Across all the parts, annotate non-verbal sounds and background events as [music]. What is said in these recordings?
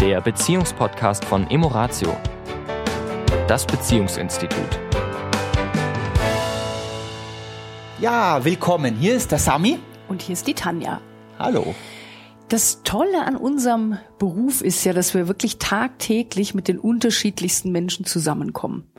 der Beziehungspodcast von Emoratio, das Beziehungsinstitut. Ja, willkommen. Hier ist der Sami. Und hier ist die Tanja. Hallo. Das Tolle an unserem Beruf ist ja, dass wir wirklich tagtäglich mit den unterschiedlichsten Menschen zusammenkommen.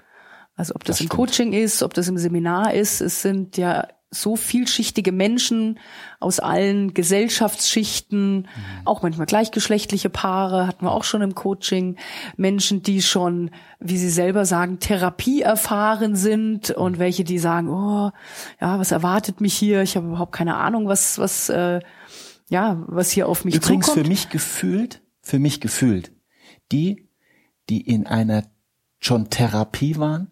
Also ob das, das im Coaching ist, ob das im Seminar ist, es sind ja so vielschichtige Menschen aus allen Gesellschaftsschichten, mhm. auch manchmal gleichgeschlechtliche Paare, hatten wir auch schon im Coaching, Menschen, die schon, wie sie selber sagen, Therapie erfahren sind und welche, die sagen, oh, ja, was erwartet mich hier? Ich habe überhaupt keine Ahnung, was, was, äh, ja, was hier auf mich Übrigens zukommt. für mich gefühlt, für mich gefühlt, die, die in einer schon Therapie waren,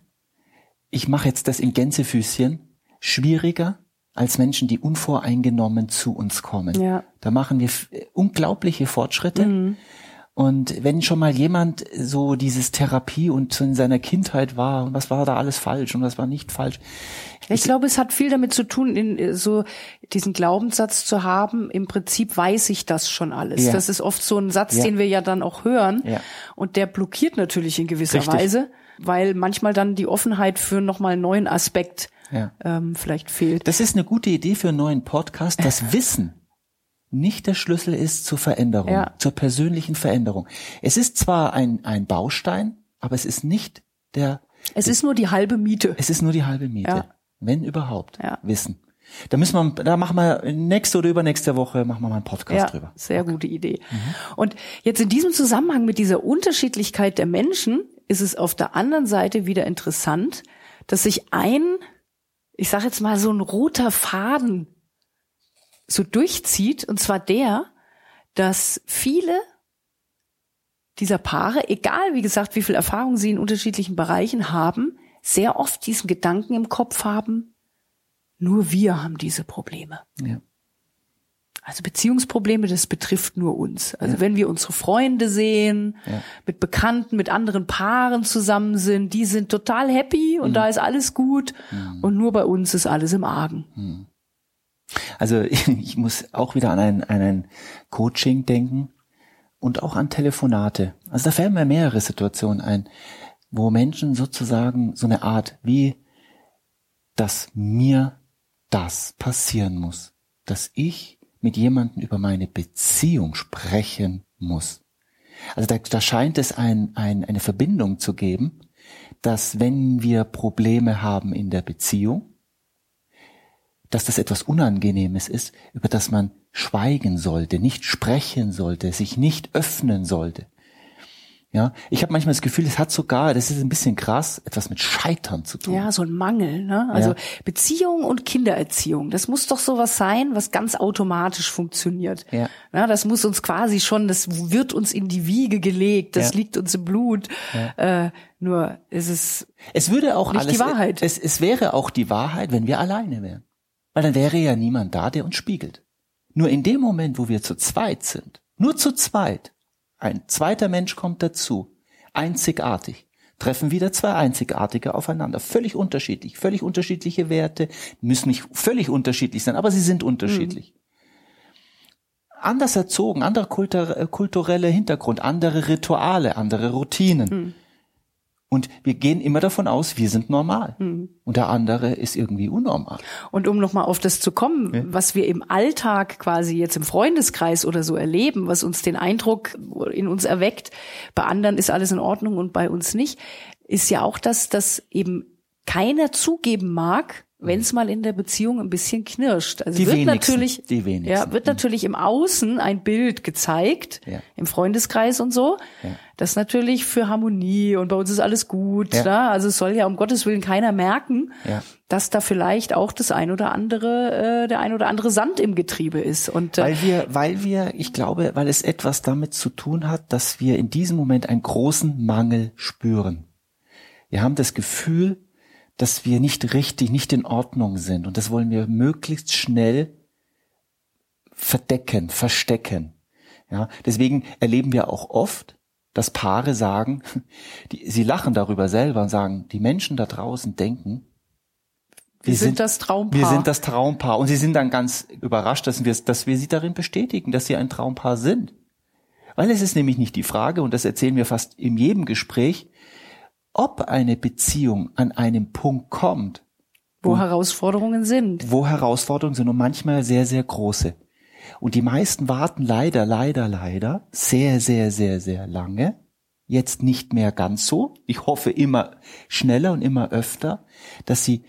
ich mache jetzt das in Gänsefüßchen, schwieriger als Menschen, die unvoreingenommen zu uns kommen. Ja. Da machen wir unglaubliche Fortschritte. Mhm. Und wenn schon mal jemand so dieses Therapie und so in seiner Kindheit war und was war da alles falsch und was war nicht falsch. Ich, ich glaube, es hat viel damit zu tun, in, so diesen Glaubenssatz zu haben, im Prinzip weiß ich das schon alles. Ja. Das ist oft so ein Satz, ja. den wir ja dann auch hören. Ja. Und der blockiert natürlich in gewisser Richtig. Weise, weil manchmal dann die Offenheit für nochmal einen neuen Aspekt ja. ähm, vielleicht fehlt. Das ist eine gute Idee für einen neuen Podcast, das [laughs] Wissen nicht der Schlüssel ist zur Veränderung, ja. zur persönlichen Veränderung. Es ist zwar ein, ein Baustein, aber es ist nicht der. Es ist nur die halbe Miete. Es ist nur die halbe Miete. Ja. Wenn überhaupt. Ja. Wissen. Da müssen wir, da machen wir nächste oder übernächste Woche machen wir mal einen Podcast ja, drüber. Sehr okay. gute Idee. Mhm. Und jetzt in diesem Zusammenhang mit dieser Unterschiedlichkeit der Menschen ist es auf der anderen Seite wieder interessant, dass sich ein ich sage jetzt mal, so ein roter Faden so durchzieht, und zwar der, dass viele dieser Paare, egal wie gesagt, wie viel Erfahrung sie in unterschiedlichen Bereichen haben, sehr oft diesen Gedanken im Kopf haben, nur wir haben diese Probleme. Ja. Also Beziehungsprobleme, das betrifft nur uns. Also ja. wenn wir unsere Freunde sehen, ja. mit Bekannten, mit anderen Paaren zusammen sind, die sind total happy und mhm. da ist alles gut mhm. und nur bei uns ist alles im Argen. Mhm. Also ich, [laughs] ich, muss auch wieder an ein, an ein Coaching denken und auch an Telefonate. Also da fällen mir mehrere Situationen ein, wo Menschen sozusagen so eine Art wie, dass mir das passieren muss, dass ich mit jemandem über meine Beziehung sprechen muss. Also da, da scheint es ein, ein, eine Verbindung zu geben, dass wenn wir Probleme haben in der Beziehung, dass das etwas Unangenehmes ist, über das man schweigen sollte, nicht sprechen sollte, sich nicht öffnen sollte. Ja, ich habe manchmal das Gefühl, es hat sogar, das ist ein bisschen krass, etwas mit Scheitern zu tun. Ja, so ein Mangel. Ne? Also ja. Beziehung und Kindererziehung, das muss doch sowas sein, was ganz automatisch funktioniert. Ja. ja. Das muss uns quasi schon, das wird uns in die Wiege gelegt, das ja. liegt uns im Blut. Äh, nur ist es. Es würde auch nicht alles, die Wahrheit. Es, es wäre auch die Wahrheit, wenn wir alleine wären, weil dann wäre ja niemand da, der uns spiegelt. Nur in dem Moment, wo wir zu zweit sind, nur zu zweit, ein zweiter Mensch kommt dazu. Einzigartig. Treffen wieder zwei Einzigartige aufeinander. Völlig unterschiedlich. Völlig unterschiedliche Werte. Müssen nicht völlig unterschiedlich sein, aber sie sind unterschiedlich. Mhm. Anders erzogen, anderer kulturelle Hintergrund, andere Rituale, andere Routinen. Mhm. Und wir gehen immer davon aus, wir sind normal. Mhm. Und der andere ist irgendwie unnormal. Und um nochmal auf das zu kommen, ja. was wir im Alltag quasi jetzt im Freundeskreis oder so erleben, was uns den Eindruck in uns erweckt, bei anderen ist alles in Ordnung und bei uns nicht, ist ja auch das, dass eben keiner zugeben mag, wenn es mal in der Beziehung ein bisschen knirscht. Also die wird wenigsten, natürlich, die wenigsten. ja, wird natürlich im Außen ein Bild gezeigt, ja. im Freundeskreis und so. Ja. Das natürlich für Harmonie und bei uns ist alles gut. Ja. Ne? Also es soll ja um Gottes Willen keiner merken, ja. dass da vielleicht auch das ein oder andere, äh, der ein oder andere Sand im Getriebe ist. Und äh, weil wir, weil wir, ich glaube, weil es etwas damit zu tun hat, dass wir in diesem Moment einen großen Mangel spüren. Wir haben das Gefühl, dass wir nicht richtig, nicht in Ordnung sind. Und das wollen wir möglichst schnell verdecken, verstecken. Ja, deswegen erleben wir auch oft, dass Paare sagen, [laughs] die, sie lachen darüber selber und sagen, die Menschen da draußen denken, wir, wir sind, sind, das Traumpaar. Wir sind das Traumpaar. Und sie sind dann ganz überrascht, dass wir, dass wir sie darin bestätigen, dass sie ein Traumpaar sind. Weil es ist nämlich nicht die Frage, und das erzählen wir fast in jedem Gespräch, ob eine Beziehung an einem Punkt kommt, wo, wo Herausforderungen sind. Wo Herausforderungen sind und manchmal sehr, sehr große. Und die meisten warten leider, leider, leider sehr, sehr, sehr, sehr lange. Jetzt nicht mehr ganz so. Ich hoffe immer schneller und immer öfter, dass sie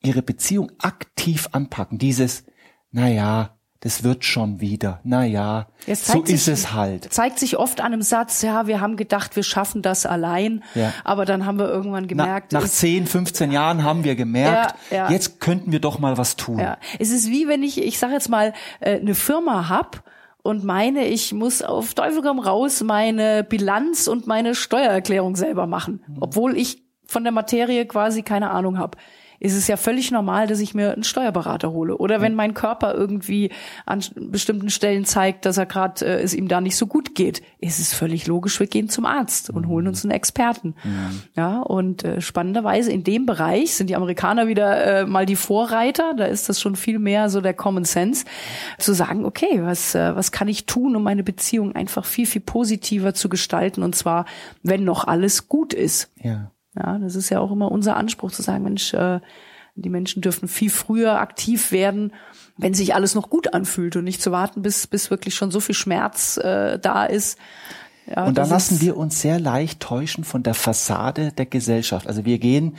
ihre Beziehung aktiv anpacken. Dieses, na ja, das wird schon wieder. Na ja, so sich, ist es halt. Zeigt sich oft an einem Satz, ja, wir haben gedacht, wir schaffen das allein, ja. aber dann haben wir irgendwann gemerkt. Na, nach 10, 15 Jahren haben wir gemerkt, ja, ja. jetzt könnten wir doch mal was tun. Ja. Es ist wie wenn ich, ich sage jetzt mal, äh, eine Firma hab und meine, ich muss auf Teufel komm raus meine Bilanz und meine Steuererklärung selber machen, obwohl ich von der Materie quasi keine Ahnung habe ist es ja völlig normal, dass ich mir einen Steuerberater hole. Oder wenn mein Körper irgendwie an bestimmten Stellen zeigt, dass er gerade äh, es ihm da nicht so gut geht, ist es völlig logisch, wir gehen zum Arzt und holen uns einen Experten. Mhm. Ja, und äh, spannenderweise in dem Bereich sind die Amerikaner wieder äh, mal die Vorreiter. Da ist das schon viel mehr so der Common Sense, zu sagen, okay, was äh, was kann ich tun, um meine Beziehung einfach viel viel positiver zu gestalten und zwar, wenn noch alles gut ist. Ja. Ja, das ist ja auch immer unser Anspruch zu sagen, Mensch, äh, die Menschen dürfen viel früher aktiv werden, wenn sich alles noch gut anfühlt und nicht zu warten, bis, bis wirklich schon so viel Schmerz äh, da ist. Ja, und da lassen wir uns sehr leicht täuschen von der Fassade der Gesellschaft. Also wir gehen,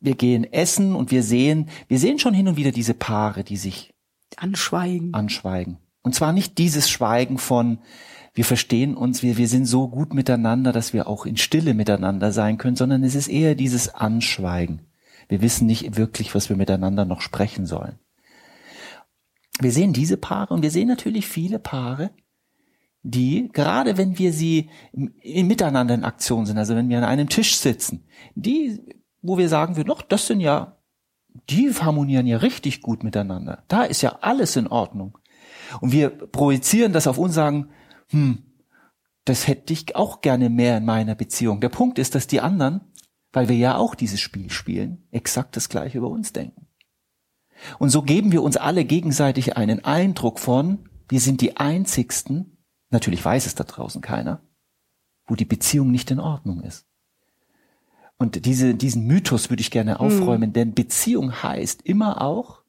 wir gehen essen und wir sehen, wir sehen schon hin und wieder diese Paare, die sich anschweigen. Anschweigen. Und zwar nicht dieses Schweigen von, wir verstehen uns, wir, wir sind so gut miteinander, dass wir auch in Stille miteinander sein können, sondern es ist eher dieses Anschweigen. Wir wissen nicht wirklich, was wir miteinander noch sprechen sollen. Wir sehen diese Paare und wir sehen natürlich viele Paare, die, gerade wenn wir sie miteinander in Aktion sind, also wenn wir an einem Tisch sitzen, die, wo wir sagen würden, doch, das sind ja, die harmonieren ja richtig gut miteinander. Da ist ja alles in Ordnung. Und wir projizieren das auf uns, sagen, hm, das hätte ich auch gerne mehr in meiner Beziehung. Der Punkt ist, dass die anderen, weil wir ja auch dieses Spiel spielen, exakt das gleiche über uns denken. Und so geben wir uns alle gegenseitig einen Eindruck von, wir sind die einzigsten, natürlich weiß es da draußen keiner, wo die Beziehung nicht in Ordnung ist. Und diese, diesen Mythos würde ich gerne aufräumen, hm. denn Beziehung heißt immer auch,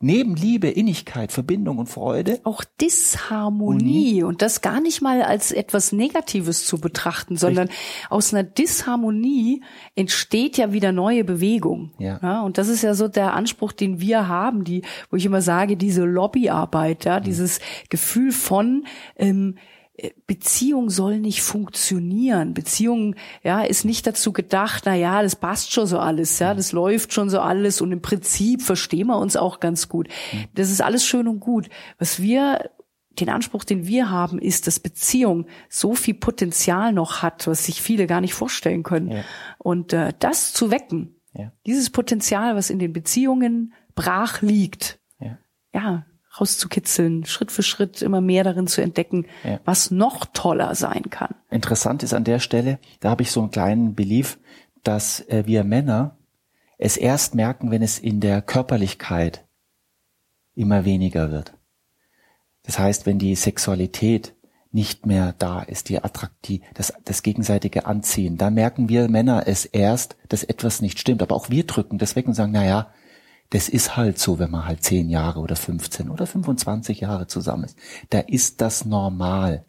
Neben Liebe, Innigkeit, Verbindung und Freude. Auch Disharmonie. Und das gar nicht mal als etwas Negatives zu betrachten, sondern Richtig. aus einer Disharmonie entsteht ja wieder neue Bewegung. Ja. ja. Und das ist ja so der Anspruch, den wir haben, die, wo ich immer sage, diese Lobbyarbeit, ja, mhm. dieses Gefühl von, ähm, Beziehung soll nicht funktionieren. Beziehung, ja, ist nicht dazu gedacht, na ja, das passt schon so alles, ja, das läuft schon so alles und im Prinzip verstehen wir uns auch ganz gut. Das ist alles schön und gut. Was wir den Anspruch, den wir haben, ist, dass Beziehung so viel Potenzial noch hat, was sich viele gar nicht vorstellen können. Ja. Und äh, das zu wecken, ja. dieses Potenzial, was in den Beziehungen brach liegt, ja, ja rauszukitzeln, Schritt für Schritt immer mehr darin zu entdecken, ja. was noch toller sein kann. Interessant ist an der Stelle, da habe ich so einen kleinen Belief, dass äh, wir Männer es erst merken, wenn es in der Körperlichkeit immer weniger wird. Das heißt, wenn die Sexualität nicht mehr da ist, die Attraktiv, das, das gegenseitige Anziehen, da merken wir Männer es erst, dass etwas nicht stimmt. Aber auch wir drücken das weg und sagen, na ja, das ist halt so, wenn man halt zehn Jahre oder 15 oder 25 Jahre zusammen ist. Da ist das normal.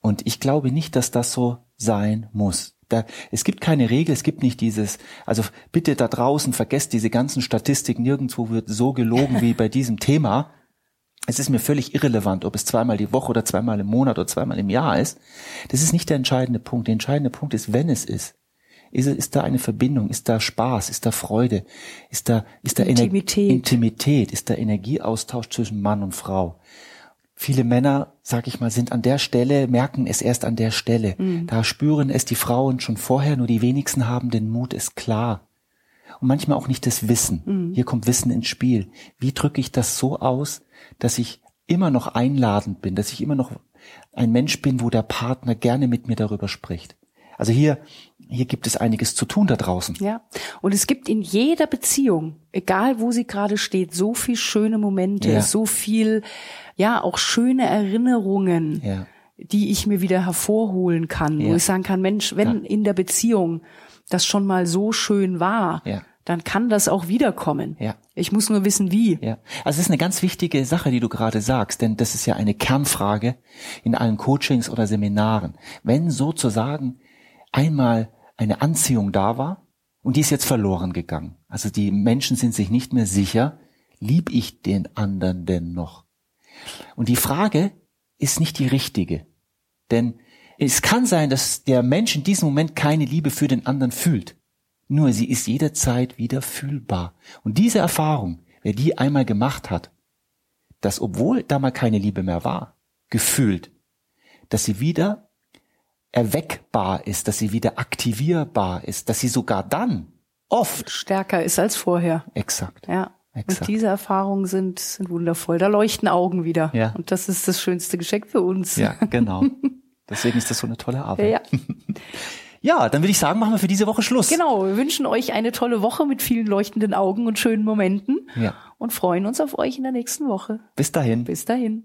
Und ich glaube nicht, dass das so sein muss. Da, es gibt keine Regel, es gibt nicht dieses, also bitte da draußen vergesst diese ganzen Statistiken, nirgendwo wird so gelogen wie bei diesem [laughs] Thema. Es ist mir völlig irrelevant, ob es zweimal die Woche oder zweimal im Monat oder zweimal im Jahr ist. Das ist nicht der entscheidende Punkt. Der entscheidende Punkt ist, wenn es ist. Ist, ist da eine Verbindung? Ist da Spaß? Ist da Freude? Ist da, ist da Intimität. Ener Intimität? Ist da Energieaustausch zwischen Mann und Frau? Viele Männer, sag ich mal, sind an der Stelle, merken es erst an der Stelle. Mhm. Da spüren es die Frauen schon vorher, nur die wenigsten haben den Mut, es klar. Und manchmal auch nicht das Wissen. Mhm. Hier kommt Wissen ins Spiel. Wie drücke ich das so aus, dass ich immer noch einladend bin, dass ich immer noch ein Mensch bin, wo der Partner gerne mit mir darüber spricht? Also hier, hier gibt es einiges zu tun da draußen. Ja. Und es gibt in jeder Beziehung, egal wo sie gerade steht, so viel schöne Momente, Ja. so viel, ja, auch schöne Erinnerungen, Ja. die ich mir wieder hervorholen kann, wo Ja. ich sagen kann, Mensch, wenn in der Beziehung das schon mal so schön war, Ja. dann kann das auch wiederkommen. Ja. Ich muss nur wissen, wie. Ja, also es ist eine ganz wichtige Sache, die du gerade sagst, denn das ist ja eine Kernfrage in allen Coachings oder Seminaren. Wenn sozusagen einmal eine Anziehung da war und die ist jetzt verloren gegangen, also die Menschen sind sich nicht mehr sicher, lieb ich den anderen denn noch? Und die Frage ist nicht die richtige, denn es kann sein, dass der Mensch in diesem Moment keine Liebe für den anderen fühlt. Nur sie ist jederzeit wieder fühlbar. Und diese Erfahrung, wer die einmal gemacht hat, dass obwohl da mal keine Liebe mehr war, gefühlt, dass sie wieder erweckbar ist, dass sie wieder aktivierbar ist, dass sie sogar dann oft Stärker ist als vorher. exakt. Ja. Exakt. Und diese Erfahrungen sind, sind wundervoll. Da leuchten Augen wieder. Ja. Und das ist das schönste Geschenk für uns. Ja, genau. [laughs] Deswegen ist das so eine tolle Arbeit. Ja. [laughs] Ja, dann würde ich sagen, machen wir für diese Woche Schluss. Genau, wir wünschen euch eine tolle Woche mit vielen leuchtenden Augen und schönen Momenten Ja. und freuen uns auf euch in der nächsten Woche. Bis dahin. Bis dahin.